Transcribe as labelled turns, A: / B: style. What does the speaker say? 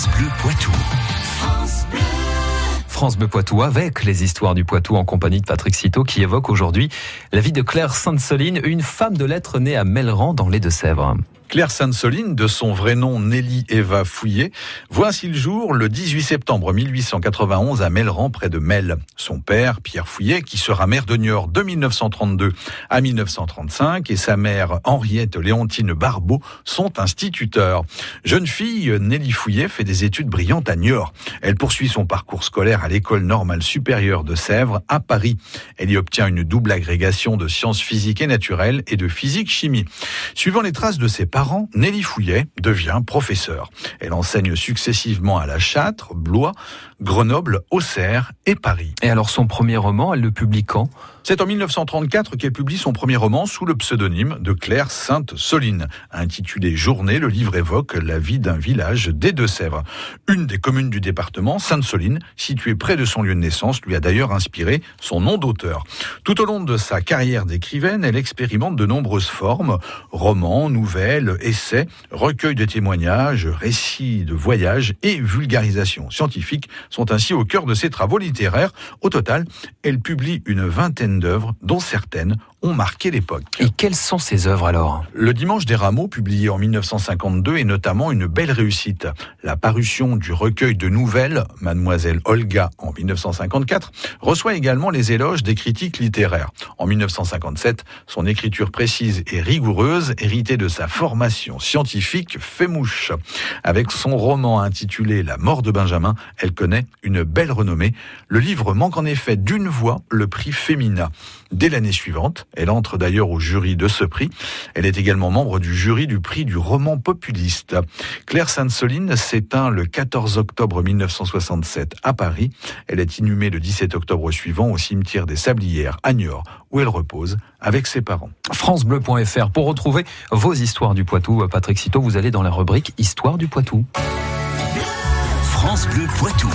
A: France Bleu Poitou. France Bleu avec les histoires du Poitou en compagnie de Patrick Citeau qui évoque aujourd'hui la vie de Claire Sainte-Soline, une femme de lettres née à Melran dans les Deux-Sèvres.
B: Claire Sainte-Soline, de son vrai nom Nelly Eva Fouillet, voit ainsi le jour le 18 septembre 1891 à Melran, près de Mel. Son père, Pierre Fouillet, qui sera maire de Niort de 1932 à 1935, et sa mère, Henriette Léontine Barbeau, sont instituteurs. Jeune fille, Nelly Fouillet fait des études brillantes à Niort. Elle poursuit son parcours scolaire à l'école normale supérieure de Sèvres, à Paris. Elle y obtient une double agrégation de sciences physiques et naturelles et de physique-chimie. Suivant les traces de ses Nelly Fouillet devient professeure. Elle enseigne successivement à La Châtre, Blois, Grenoble, Auxerre et Paris.
A: Et alors son premier roman, elle le publie quand?
B: C'est en 1934 qu'elle publie son premier roman sous le pseudonyme de Claire Sainte-Soline. Intitulé Journée, le livre évoque la vie d'un village des Deux-Sèvres. Une des communes du département, Sainte-Soline, située près de son lieu de naissance, lui a d'ailleurs inspiré son nom d'auteur. Tout au long de sa carrière d'écrivaine, elle expérimente de nombreuses formes, romans, nouvelles, essais, recueils de témoignages, récits de voyages et vulgarisation scientifique sont ainsi au cœur de ses travaux littéraires. Au total, elle publie une vingtaine d'œuvres, dont certaines ont marqué l'époque.
A: Et quelles sont ces œuvres alors?
B: Le Dimanche des Rameaux, publié en 1952, est notamment une belle réussite. La parution du recueil de nouvelles, Mademoiselle Olga, en 1954, reçoit également les éloges des critiques littéraires. En 1957, son écriture précise et rigoureuse, héritée de sa formation scientifique, fait mouche. Avec son roman intitulé La mort de Benjamin, elle connaît une belle renommée. Le livre manque en effet d'une voix le prix Femina. Dès l'année suivante, elle entre d'ailleurs au jury de ce prix. Elle est également membre du jury du prix du roman populiste. Claire Sainte-Soline s'éteint le 14 octobre 1967 à Paris. Elle est inhumée le 17 octobre suivant au cimetière des Sablières à Niort, où elle repose avec ses parents.
A: FranceBleu.fr pour retrouver vos histoires du Poitou. Patrick Citeau, vous allez dans la rubrique Histoire du Poitou.
C: France Bleu Poitou.